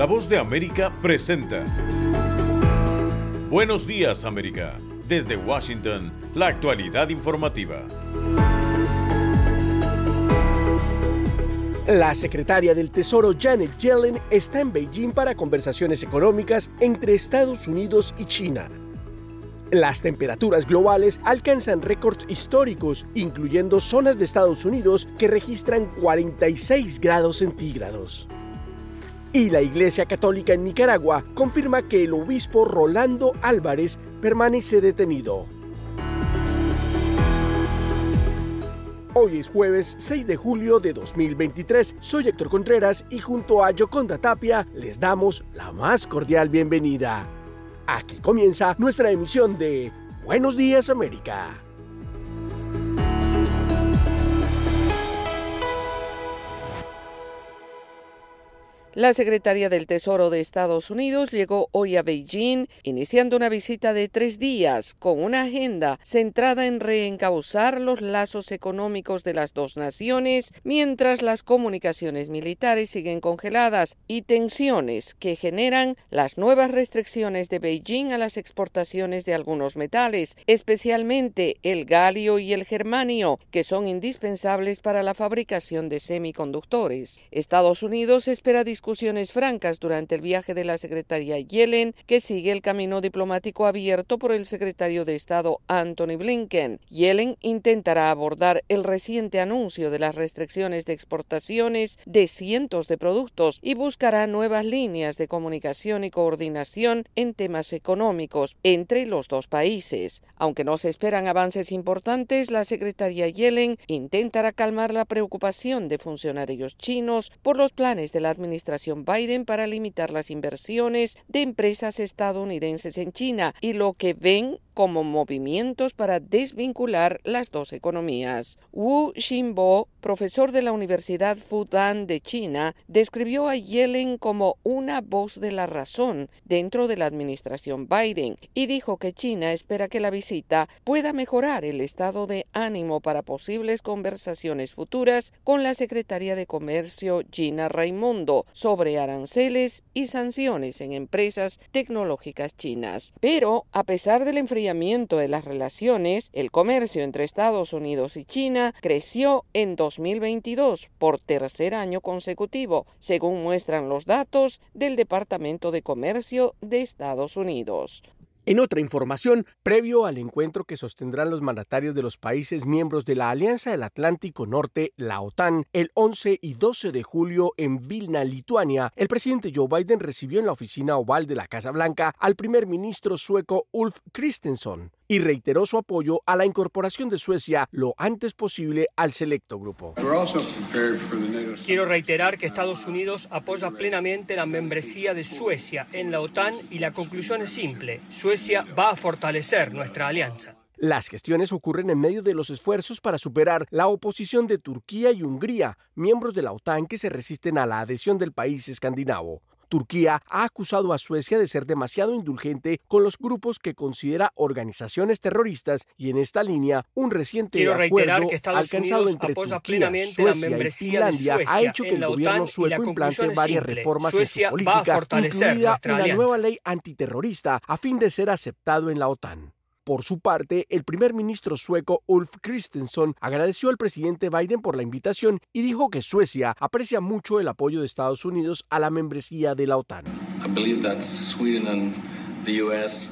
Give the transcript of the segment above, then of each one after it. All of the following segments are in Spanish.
La voz de América presenta. Buenos días América. Desde Washington, la actualidad informativa. La secretaria del Tesoro Janet Yellen está en Beijing para conversaciones económicas entre Estados Unidos y China. Las temperaturas globales alcanzan récords históricos, incluyendo zonas de Estados Unidos que registran 46 grados centígrados. Y la Iglesia Católica en Nicaragua confirma que el obispo Rolando Álvarez permanece detenido. Hoy es jueves 6 de julio de 2023. Soy Héctor Contreras y junto a Yoconda Tapia les damos la más cordial bienvenida. Aquí comienza nuestra emisión de Buenos Días América. La secretaria del Tesoro de Estados Unidos llegó hoy a Beijing, iniciando una visita de tres días con una agenda centrada en reencauzar los lazos económicos de las dos naciones, mientras las comunicaciones militares siguen congeladas y tensiones que generan las nuevas restricciones de Beijing a las exportaciones de algunos metales, especialmente el galio y el germanio, que son indispensables para la fabricación de semiconductores. Estados Unidos espera discusiones francas durante el viaje de la secretaria Yellen, que sigue el camino diplomático abierto por el secretario de Estado Anthony Blinken. Yellen intentará abordar el reciente anuncio de las restricciones de exportaciones de cientos de productos y buscará nuevas líneas de comunicación y coordinación en temas económicos entre los dos países. Aunque no se esperan avances importantes, la secretaria Yellen intentará calmar la preocupación de funcionarios chinos por los planes de la administración Biden para limitar las inversiones de empresas estadounidenses en China y lo que ven como movimientos para desvincular las dos economías. Wu Xinbo, profesor de la Universidad Fudan de China, describió a Yellen como una voz de la razón dentro de la administración Biden y dijo que China espera que la visita pueda mejorar el estado de ánimo para posibles conversaciones futuras con la secretaria de Comercio Gina Raimondo sobre aranceles y sanciones en empresas tecnológicas chinas. Pero, a pesar del enfriamiento de las relaciones, el comercio entre Estados Unidos y China creció en 2022 por tercer año consecutivo, según muestran los datos del Departamento de Comercio de Estados Unidos. En otra información, previo al encuentro que sostendrán los mandatarios de los países miembros de la Alianza del Atlántico Norte, la OTAN, el 11 y 12 de julio en Vilna, Lituania, el presidente Joe Biden recibió en la oficina oval de la Casa Blanca al primer ministro sueco Ulf Christensen y reiteró su apoyo a la incorporación de Suecia lo antes posible al selecto grupo. Quiero reiterar que Estados Unidos apoya plenamente la membresía de Suecia en la OTAN y la conclusión es simple, Suecia va a fortalecer nuestra alianza. Las gestiones ocurren en medio de los esfuerzos para superar la oposición de Turquía y Hungría, miembros de la OTAN que se resisten a la adhesión del país escandinavo. Turquía ha acusado a Suecia de ser demasiado indulgente con los grupos que considera organizaciones terroristas y en esta línea un reciente acuerdo alcanzado entre Turquía, Suecia y Finlandia ha hecho que el gobierno sueco implante varias reformas en su política, incluida una nueva ley antiterrorista a fin de ser aceptado en la OTAN. Por su parte, el primer ministro sueco Ulf Kristersson agradeció al presidente Biden por la invitación y dijo que Suecia aprecia mucho el apoyo de Estados Unidos a la membresía de la OTAN.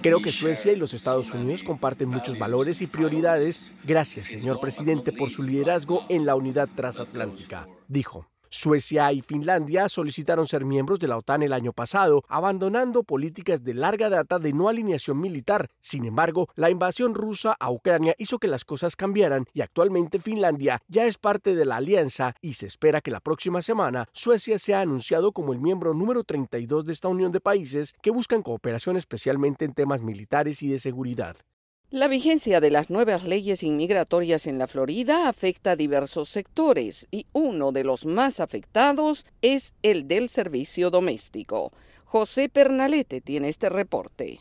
Creo que Suecia y los Estados Unidos comparten muchos valores y prioridades. Gracias, señor presidente, por su liderazgo en la unidad transatlántica, dijo. Suecia y Finlandia solicitaron ser miembros de la OTAN el año pasado, abandonando políticas de larga data de no alineación militar. Sin embargo, la invasión rusa a Ucrania hizo que las cosas cambiaran y actualmente Finlandia ya es parte de la alianza y se espera que la próxima semana Suecia sea anunciado como el miembro número 32 de esta unión de países que buscan cooperación especialmente en temas militares y de seguridad. La vigencia de las nuevas leyes inmigratorias en la Florida afecta a diversos sectores y uno de los más afectados es el del servicio doméstico. José Pernalete tiene este reporte.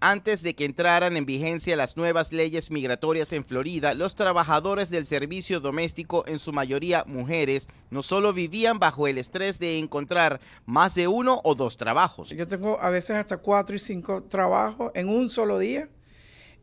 Antes de que entraran en vigencia las nuevas leyes migratorias en Florida, los trabajadores del servicio doméstico, en su mayoría mujeres, no solo vivían bajo el estrés de encontrar más de uno o dos trabajos. Yo tengo a veces hasta cuatro y cinco trabajos en un solo día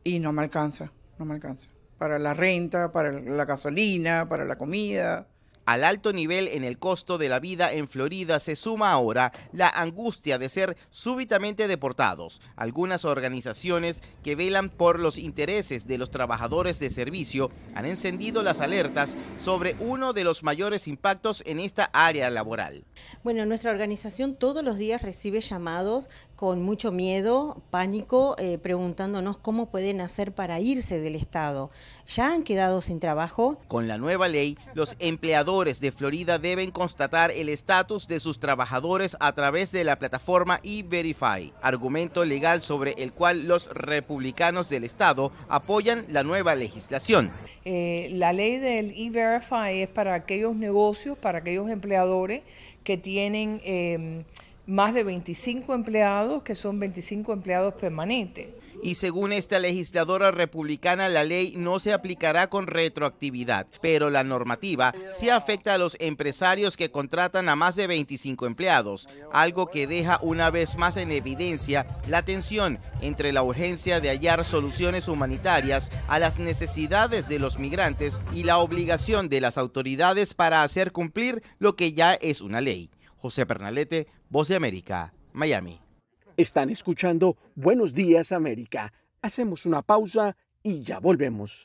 y no me alcanza, no me alcanza. Para la renta, para la gasolina, para la comida. Al alto nivel en el costo de la vida en Florida se suma ahora la angustia de ser súbitamente deportados. Algunas organizaciones que velan por los intereses de los trabajadores de servicio han encendido las alertas sobre uno de los mayores impactos en esta área laboral. Bueno, nuestra organización todos los días recibe llamados con mucho miedo, pánico, eh, preguntándonos cómo pueden hacer para irse del Estado. ¿Ya han quedado sin trabajo? Con la nueva ley, los empleadores de Florida deben constatar el estatus de sus trabajadores a través de la plataforma E-Verify, argumento legal sobre el cual los republicanos del estado apoyan la nueva legislación. Eh, la ley del E-Verify es para aquellos negocios, para aquellos empleadores que tienen eh, más de 25 empleados, que son 25 empleados permanentes y según esta legisladora republicana la ley no se aplicará con retroactividad, pero la normativa sí afecta a los empresarios que contratan a más de 25 empleados, algo que deja una vez más en evidencia la tensión entre la urgencia de hallar soluciones humanitarias a las necesidades de los migrantes y la obligación de las autoridades para hacer cumplir lo que ya es una ley. José Pernalete, Voz de América, Miami. Están escuchando Buenos Días América. Hacemos una pausa y ya volvemos.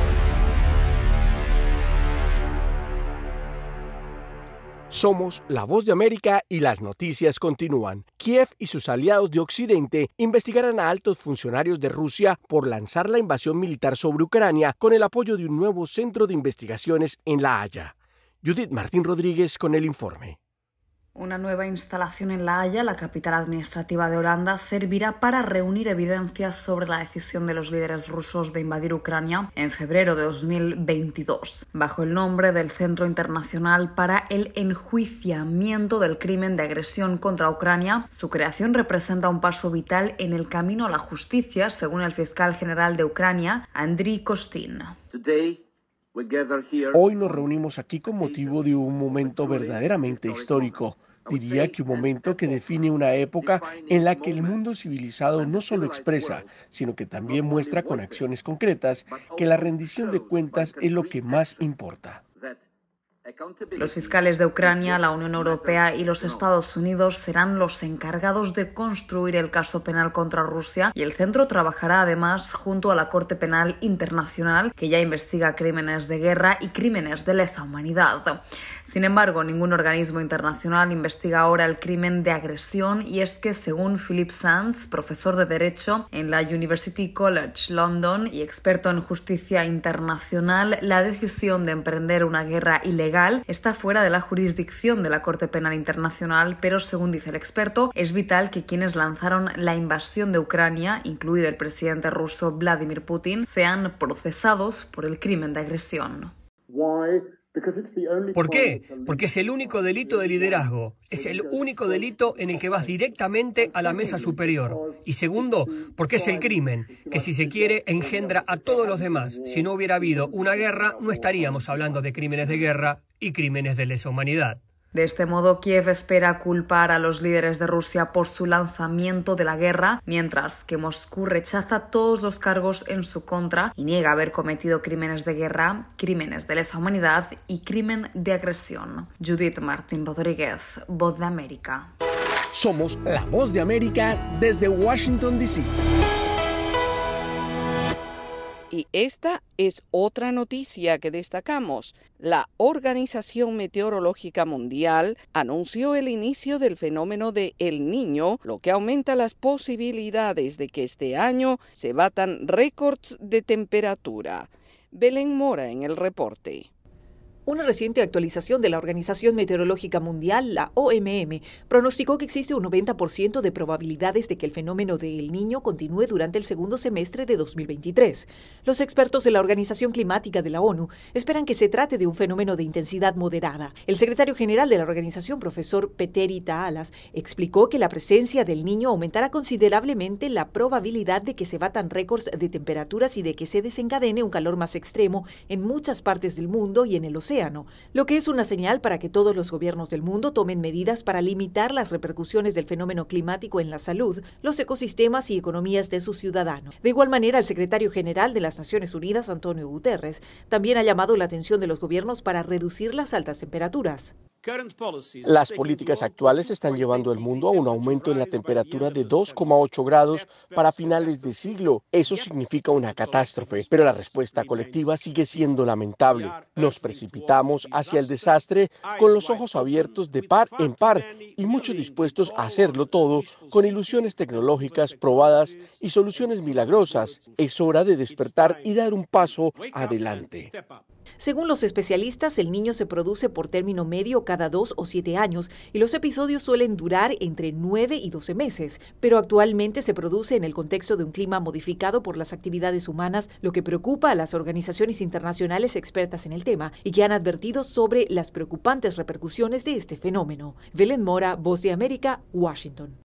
Somos la voz de América y las noticias continúan. Kiev y sus aliados de Occidente investigarán a altos funcionarios de Rusia por lanzar la invasión militar sobre Ucrania con el apoyo de un nuevo centro de investigaciones en La Haya. Judith Martín Rodríguez con el informe. Una nueva instalación en La Haya, la capital administrativa de Holanda, servirá para reunir evidencias sobre la decisión de los líderes rusos de invadir Ucrania en febrero de 2022, bajo el nombre del Centro Internacional para el Enjuiciamiento del Crimen de Agresión contra Ucrania. Su creación representa un paso vital en el camino a la justicia, según el fiscal general de Ucrania, Andriy Kostin. Hoy nos reunimos aquí con motivo de un momento verdaderamente histórico. Diría que un momento que define una época en la que el mundo civilizado no solo expresa, sino que también muestra con acciones concretas que la rendición de cuentas es lo que más importa. Los fiscales de Ucrania, la Unión Europea y los Estados Unidos serán los encargados de construir el caso penal contra Rusia y el centro trabajará además junto a la Corte Penal Internacional que ya investiga crímenes de guerra y crímenes de lesa humanidad. Sin embargo, ningún organismo internacional investiga ahora el crimen de agresión y es que, según Philip Sands, profesor de Derecho en la University College London y experto en justicia internacional, la decisión de emprender una guerra ilegal está fuera de la jurisdicción de la Corte Penal Internacional, pero según dice el experto, es vital que quienes lanzaron la invasión de Ucrania, incluido el presidente ruso Vladimir Putin, sean procesados por el crimen de agresión. ¿Por qué? Porque es el único delito de liderazgo, es el único delito en el que vas directamente a la mesa superior. Y segundo, porque es el crimen, que si se quiere engendra a todos los demás. Si no hubiera habido una guerra, no estaríamos hablando de crímenes de guerra y crímenes de lesa humanidad. De este modo, Kiev espera culpar a los líderes de Rusia por su lanzamiento de la guerra, mientras que Moscú rechaza todos los cargos en su contra y niega haber cometido crímenes de guerra, crímenes de lesa humanidad y crimen de agresión. Judith Martín Rodríguez, Voz de América. Somos la Voz de América desde Washington, D.C. Y esta es otra noticia que destacamos. La Organización Meteorológica Mundial anunció el inicio del fenómeno de El Niño, lo que aumenta las posibilidades de que este año se batan récords de temperatura. Belén Mora en el reporte. Una reciente actualización de la Organización Meteorológica Mundial, la OMM, pronosticó que existe un 90% de probabilidades de que el fenómeno de El Niño continúe durante el segundo semestre de 2023. Los expertos de la Organización Climática de la ONU esperan que se trate de un fenómeno de intensidad moderada. El secretario general de la organización, profesor Peteri Taalas, explicó que la presencia del Niño aumentará considerablemente la probabilidad de que se batan récords de temperaturas y de que se desencadene un calor más extremo en muchas partes del mundo y en el océano lo que es una señal para que todos los gobiernos del mundo tomen medidas para limitar las repercusiones del fenómeno climático en la salud, los ecosistemas y economías de sus ciudadanos. De igual manera, el secretario general de las Naciones Unidas, Antonio Guterres, también ha llamado la atención de los gobiernos para reducir las altas temperaturas. Las políticas actuales están llevando al mundo a un aumento en la temperatura de 2,8 grados para finales de siglo. Eso significa una catástrofe, pero la respuesta colectiva sigue siendo lamentable. Nos precipitamos hacia el desastre con los ojos abiertos de par en par y muchos dispuestos a hacerlo todo con ilusiones tecnológicas probadas y soluciones milagrosas. Es hora de despertar y dar un paso adelante. Según los especialistas, el niño se produce por término medio cada dos o siete años y los episodios suelen durar entre nueve y doce meses, pero actualmente se produce en el contexto de un clima modificado por las actividades humanas, lo que preocupa a las organizaciones internacionales expertas en el tema y que han advertido sobre las preocupantes repercusiones de este fenómeno. Belén Mora, Voz de América, Washington.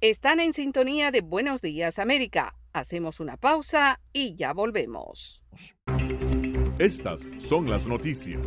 Están en sintonía de Buenos Días América. Hacemos una pausa y ya volvemos. Estas son las noticias.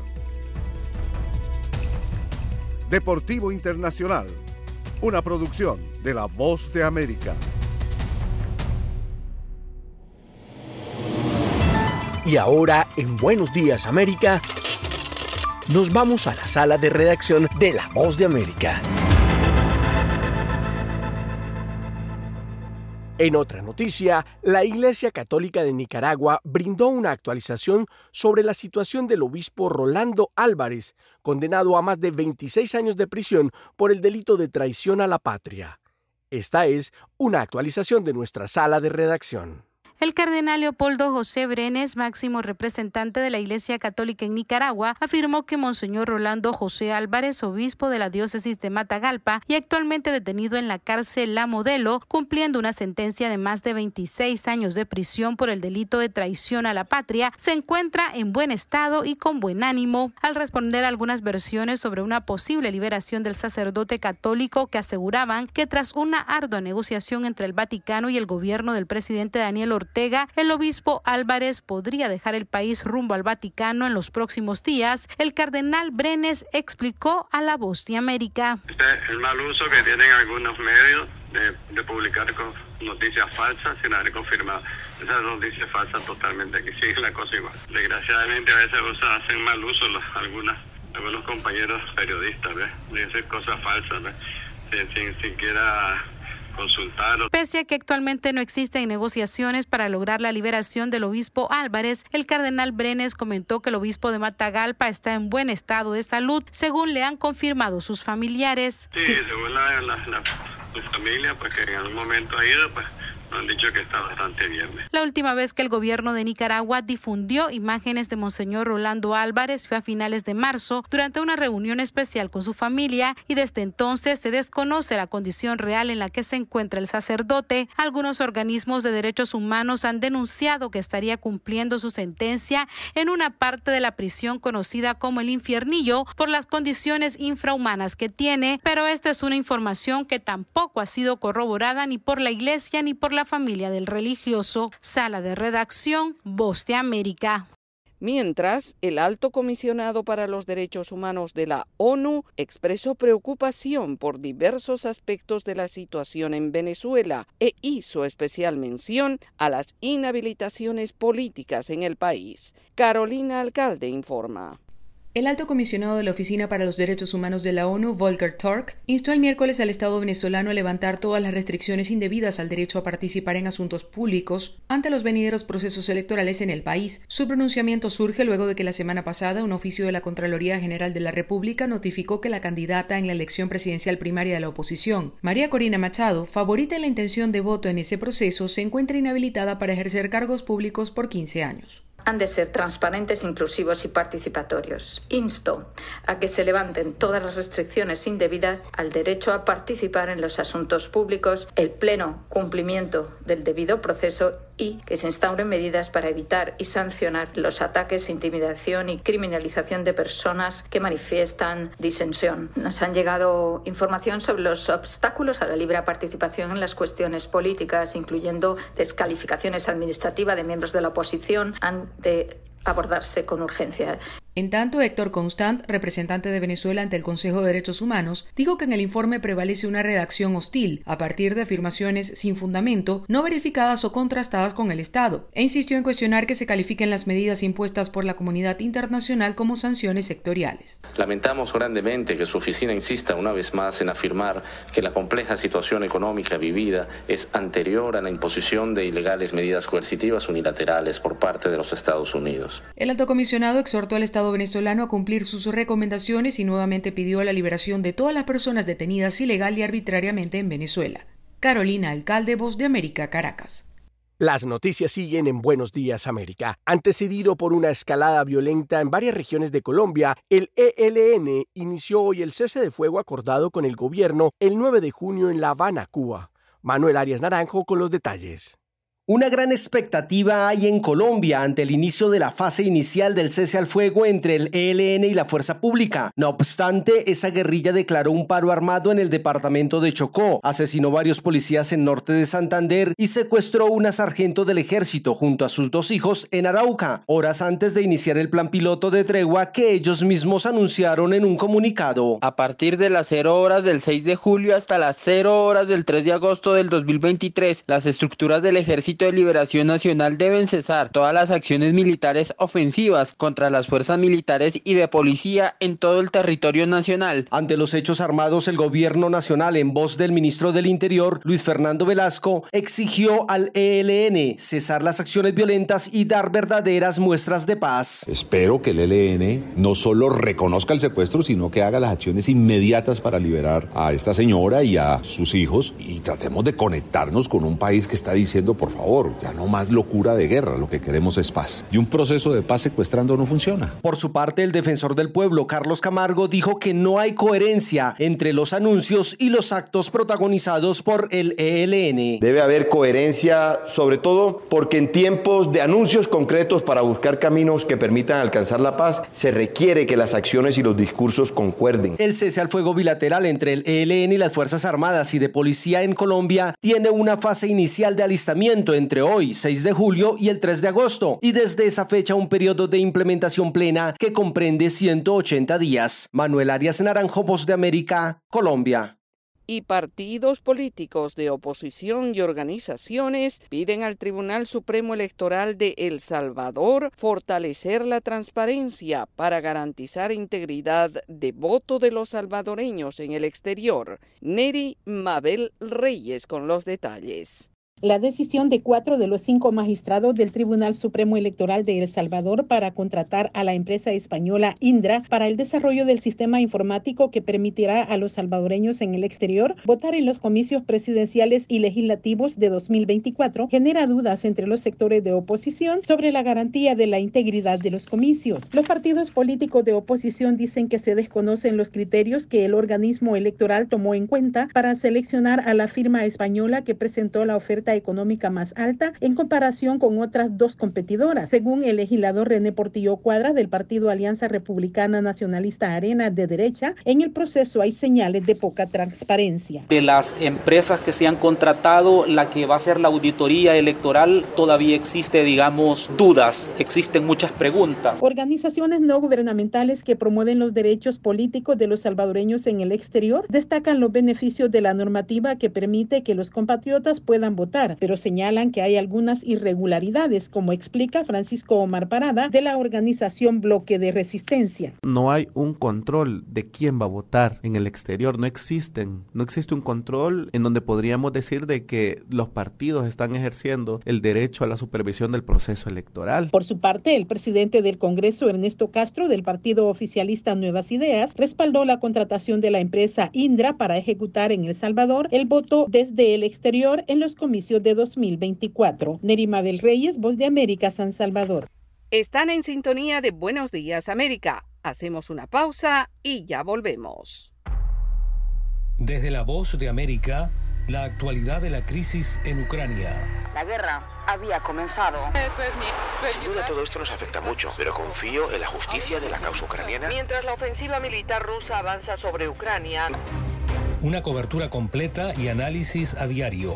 Deportivo Internacional, una producción de La Voz de América. Y ahora, en Buenos Días América, nos vamos a la sala de redacción de La Voz de América. En otra noticia, la Iglesia Católica de Nicaragua brindó una actualización sobre la situación del obispo Rolando Álvarez, condenado a más de 26 años de prisión por el delito de traición a la patria. Esta es una actualización de nuestra sala de redacción. El cardenal Leopoldo José Brenes, máximo representante de la Iglesia Católica en Nicaragua, afirmó que Monseñor Rolando José Álvarez, obispo de la diócesis de Matagalpa y actualmente detenido en la cárcel La Modelo, cumpliendo una sentencia de más de 26 años de prisión por el delito de traición a la patria, se encuentra en buen estado y con buen ánimo. Al responder a algunas versiones sobre una posible liberación del sacerdote católico que aseguraban que tras una ardua negociación entre el Vaticano y el gobierno del presidente Daniel Ortega, el obispo Álvarez podría dejar el país rumbo al Vaticano en los próximos días, el cardenal Brenes explicó a La Voz de América. Este el mal uso que tienen algunos medios de, publicar con noticias falsas sin haber confirmado. Esas noticias falsas totalmente aquí sigue la cosa igual. Desgraciadamente a veces hacen mal uso algunas, algunos compañeros periodistas, ¿ves? Dicen cosas falsas, ¿ves? Sin, sin siquiera Pese a que actualmente no existen negociaciones para lograr la liberación del obispo Álvarez, el cardenal Brenes comentó que el obispo de Matagalpa está en buen estado de salud, según le han confirmado sus familiares. Sí, según la, la, familia, pues que en algún momento ha ido, pues han dicho que está bastante bien. La última vez que el gobierno de Nicaragua difundió imágenes de Monseñor Rolando Álvarez fue a finales de marzo durante una reunión especial con su familia y desde entonces se desconoce la condición real en la que se encuentra el sacerdote. Algunos organismos de derechos humanos han denunciado que estaría cumpliendo su sentencia en una parte de la prisión conocida como el infiernillo por las condiciones infrahumanas que tiene, pero esta es una información que tampoco ha sido corroborada ni por la iglesia ni por la familia del religioso. Sala de redacción, Voz de América. Mientras, el alto comisionado para los derechos humanos de la ONU expresó preocupación por diversos aspectos de la situación en Venezuela e hizo especial mención a las inhabilitaciones políticas en el país. Carolina Alcalde informa. El alto comisionado de la Oficina para los Derechos Humanos de la ONU, Volker Turk, instó el miércoles al Estado venezolano a levantar todas las restricciones indebidas al derecho a participar en asuntos públicos ante los venideros procesos electorales en el país. Su pronunciamiento surge luego de que la semana pasada un oficio de la Contraloría General de la República notificó que la candidata en la elección presidencial primaria de la oposición, María Corina Machado, favorita en la intención de voto en ese proceso, se encuentra inhabilitada para ejercer cargos públicos por 15 años han de ser transparentes, inclusivos y participatorios. Insto a que se levanten todas las restricciones indebidas al derecho a participar en los asuntos públicos, el pleno cumplimiento del debido proceso y que se instauren medidas para evitar y sancionar los ataques, intimidación y criminalización de personas que manifiestan disensión. Nos han llegado información sobre los obstáculos a la libre participación en las cuestiones políticas, incluyendo descalificaciones administrativas de miembros de la oposición, de abordarse con urgencia. En tanto, Héctor Constant, representante de Venezuela ante el Consejo de Derechos Humanos, dijo que en el informe prevalece una redacción hostil, a partir de afirmaciones sin fundamento, no verificadas o contrastadas con el Estado, e insistió en cuestionar que se califiquen las medidas impuestas por la comunidad internacional como sanciones sectoriales. Lamentamos grandemente que su oficina insista una vez más en afirmar que la compleja situación económica vivida es anterior a la imposición de ilegales medidas coercitivas unilaterales por parte de los Estados Unidos. El alto comisionado exhortó al Estado venezolano a cumplir sus recomendaciones y nuevamente pidió la liberación de todas las personas detenidas ilegal y arbitrariamente en Venezuela. Carolina Alcalde, Voz de América, Caracas. Las noticias siguen en Buenos Días América. Antecedido por una escalada violenta en varias regiones de Colombia, el ELN inició hoy el cese de fuego acordado con el gobierno el 9 de junio en La Habana, Cuba. Manuel Arias Naranjo con los detalles. Una gran expectativa hay en Colombia ante el inicio de la fase inicial del cese al fuego entre el ELN y la fuerza pública. No obstante, esa guerrilla declaró un paro armado en el departamento de Chocó, asesinó varios policías en norte de Santander y secuestró una sargento del ejército junto a sus dos hijos en Arauca, horas antes de iniciar el plan piloto de tregua que ellos mismos anunciaron en un comunicado. A partir de las 0 horas del 6 de julio hasta las 0 horas del 3 de agosto del 2023, las estructuras del ejército Ejército de Liberación Nacional deben cesar todas las acciones militares ofensivas contra las fuerzas militares y de policía en todo el territorio nacional. Ante los hechos armados, el gobierno nacional, en voz del ministro del Interior, Luis Fernando Velasco, exigió al ELN cesar las acciones violentas y dar verdaderas muestras de paz. Espero que el ELN no solo reconozca el secuestro, sino que haga las acciones inmediatas para liberar a esta señora y a sus hijos y tratemos de conectarnos con un país que está diciendo, por favor, ya no más locura de guerra, lo que queremos es paz. Y un proceso de paz secuestrando no funciona. Por su parte, el defensor del pueblo, Carlos Camargo, dijo que no hay coherencia entre los anuncios y los actos protagonizados por el ELN. Debe haber coherencia, sobre todo porque en tiempos de anuncios concretos para buscar caminos que permitan alcanzar la paz, se requiere que las acciones y los discursos concuerden. El cese al fuego bilateral entre el ELN y las Fuerzas Armadas y de Policía en Colombia tiene una fase inicial de alistamiento entre hoy, 6 de julio, y el 3 de agosto, y desde esa fecha un periodo de implementación plena que comprende 180 días. Manuel Arias Naranjo, Voz de América, Colombia y partidos políticos de oposición y organizaciones piden al Tribunal Supremo Electoral de El Salvador fortalecer la transparencia para garantizar integridad de voto de los salvadoreños en el exterior. Neri Mabel Reyes con los detalles. La decisión de cuatro de los cinco magistrados del Tribunal Supremo Electoral de El Salvador para contratar a la empresa española Indra para el desarrollo del sistema informático que permitirá a los salvadoreños en el exterior votar en los comicios presidenciales y legislativos de 2024 genera dudas entre los sectores de oposición sobre la garantía de la integridad de los comicios. Los partidos políticos de oposición dicen que se desconocen los criterios que el organismo electoral tomó en cuenta para seleccionar a la firma española que presentó la oferta económica más alta en comparación con otras dos competidoras, según el legislador René Portillo Cuadras del Partido Alianza Republicana Nacionalista Arena de derecha. En el proceso hay señales de poca transparencia. De las empresas que se han contratado, la que va a ser la auditoría electoral, todavía existe, digamos, dudas, existen muchas preguntas. Organizaciones no gubernamentales que promueven los derechos políticos de los salvadoreños en el exterior destacan los beneficios de la normativa que permite que los compatriotas puedan votar pero señalan que hay algunas irregularidades, como explica Francisco Omar Parada de la organización Bloque de Resistencia. No hay un control de quién va a votar en el exterior, no existen, no existe un control en donde podríamos decir de que los partidos están ejerciendo el derecho a la supervisión del proceso electoral. Por su parte, el presidente del Congreso, Ernesto Castro, del partido oficialista Nuevas Ideas, respaldó la contratación de la empresa Indra para ejecutar en El Salvador el voto desde el exterior en los comicios de 2024. Nerima del Reyes, Voz de América, San Salvador. Están en sintonía de Buenos Días América. Hacemos una pausa y ya volvemos. Desde la Voz de América, la actualidad de la crisis en Ucrania. La guerra había comenzado. Sin duda todo esto nos afecta mucho, pero confío en la justicia de la causa ucraniana. Mientras la ofensiva militar rusa avanza sobre Ucrania. Una cobertura completa y análisis a diario.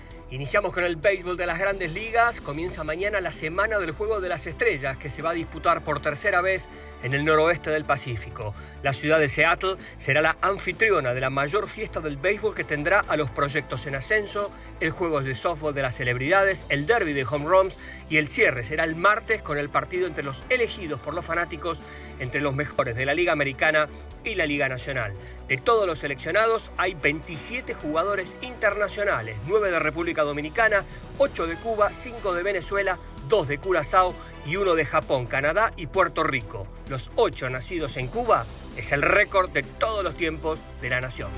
Iniciamos con el béisbol de las grandes ligas. Comienza mañana la semana del Juego de las Estrellas que se va a disputar por tercera vez en el noroeste del Pacífico. La ciudad de Seattle será la anfitriona de la mayor fiesta del béisbol que tendrá a los proyectos en ascenso, el juego de softball de las celebridades, el derby de home runs y el cierre será el martes con el partido entre los elegidos por los fanáticos entre los mejores de la Liga Americana y la Liga Nacional. De todos los seleccionados hay 27 jugadores internacionales, 9 de República Dominicana, 8 de Cuba, 5 de Venezuela, 2 de Curazao y 1 de Japón, Canadá y Puerto Rico. Los 8 nacidos en Cuba es el récord de todos los tiempos de la nación.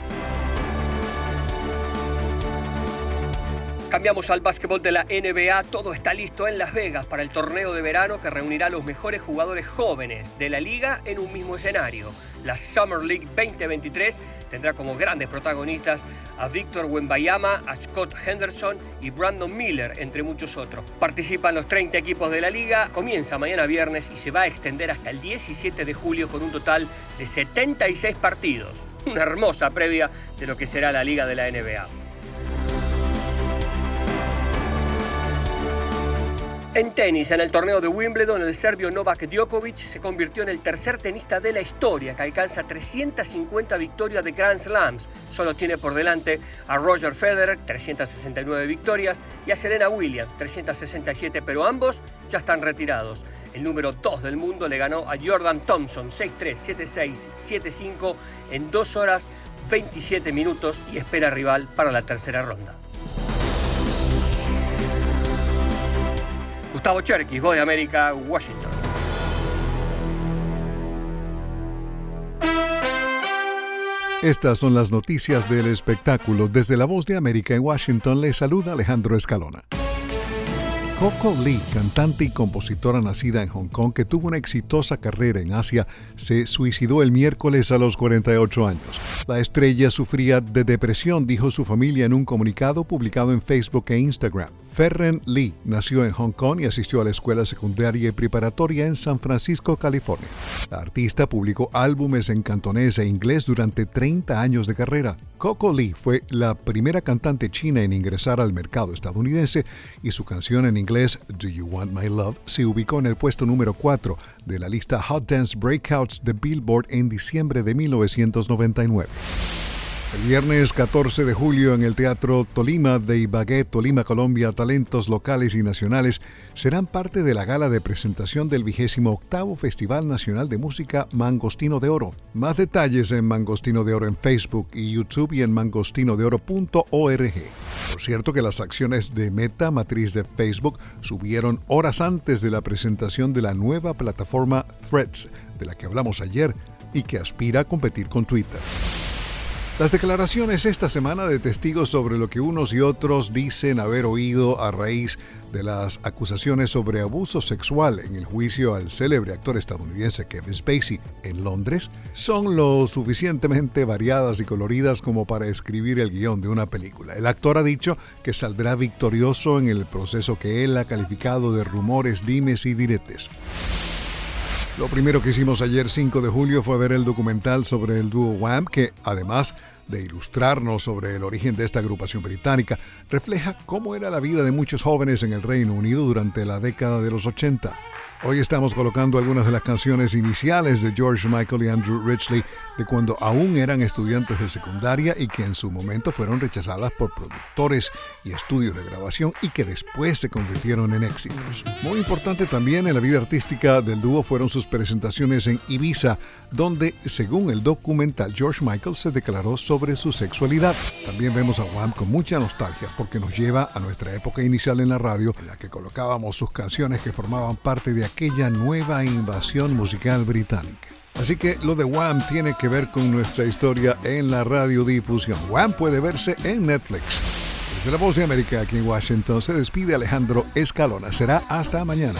Cambiamos al básquetbol de la NBA. Todo está listo en Las Vegas para el torneo de verano que reunirá a los mejores jugadores jóvenes de la liga en un mismo escenario. La Summer League 2023 tendrá como grandes protagonistas a Víctor Wembayama, a Scott Henderson y Brandon Miller, entre muchos otros. Participan los 30 equipos de la liga, comienza mañana viernes y se va a extender hasta el 17 de julio con un total de 76 partidos. Una hermosa previa de lo que será la liga de la NBA. En tenis, en el torneo de Wimbledon, el serbio Novak Djokovic se convirtió en el tercer tenista de la historia que alcanza 350 victorias de Grand Slams. Solo tiene por delante a Roger Federer, 369 victorias, y a Serena Williams, 367, pero ambos ya están retirados. El número 2 del mundo le ganó a Jordan Thompson 6-3, 7-6, 7-5 en 2 horas 27 minutos y espera rival para la tercera ronda. Gustavo Cherkis, Voz de América, Washington. Estas son las noticias del espectáculo. Desde la Voz de América en Washington le saluda Alejandro Escalona. Coco Lee, cantante y compositora nacida en Hong Kong que tuvo una exitosa carrera en Asia, se suicidó el miércoles a los 48 años. La estrella sufría de depresión, dijo su familia en un comunicado publicado en Facebook e Instagram. Ferren Lee nació en Hong Kong y asistió a la escuela secundaria y preparatoria en San Francisco, California. La artista publicó álbumes en cantonés e inglés durante 30 años de carrera. Coco Lee fue la primera cantante china en ingresar al mercado estadounidense y su canción en inglés Do You Want My Love se ubicó en el puesto número 4 de la lista Hot Dance Breakouts de Billboard en diciembre de 1999. El viernes 14 de julio en el Teatro Tolima de Ibagué, Tolima, Colombia, talentos locales y nacionales serán parte de la gala de presentación del vigésimo octavo Festival Nacional de Música Mangostino de Oro. Más detalles en Mangostino de Oro en Facebook y YouTube y en mangostinodeoro.org. Por cierto que las acciones de Meta, matriz de Facebook, subieron horas antes de la presentación de la nueva plataforma Threads, de la que hablamos ayer y que aspira a competir con Twitter. Las declaraciones esta semana de testigos sobre lo que unos y otros dicen haber oído a raíz de las acusaciones sobre abuso sexual en el juicio al célebre actor estadounidense Kevin Spacey en Londres son lo suficientemente variadas y coloridas como para escribir el guion de una película. El actor ha dicho que saldrá victorioso en el proceso que él ha calificado de rumores, dimes y diretes. Lo primero que hicimos ayer 5 de julio fue ver el documental sobre el dúo Wham, que además de ilustrarnos sobre el origen de esta agrupación británica, refleja cómo era la vida de muchos jóvenes en el Reino Unido durante la década de los 80. Hoy estamos colocando algunas de las canciones iniciales de George Michael y Andrew Ridgely de cuando aún eran estudiantes de secundaria y que en su momento fueron rechazadas por productores y estudios de grabación y que después se convirtieron en éxitos. Muy importante también en la vida artística del dúo fueron sus presentaciones en Ibiza, donde, según el documental, George Michael se declaró sobre su sexualidad. También vemos a Wham con mucha nostalgia porque nos lleva a nuestra época inicial en la radio, en la que colocábamos sus canciones que formaban parte de aquella nueva invasión musical británica. Así que lo de Wham tiene que ver con nuestra historia en la radiodifusión. Wham puede verse en Netflix. Desde la Voz de América aquí en Washington se despide Alejandro Escalona. Será hasta mañana.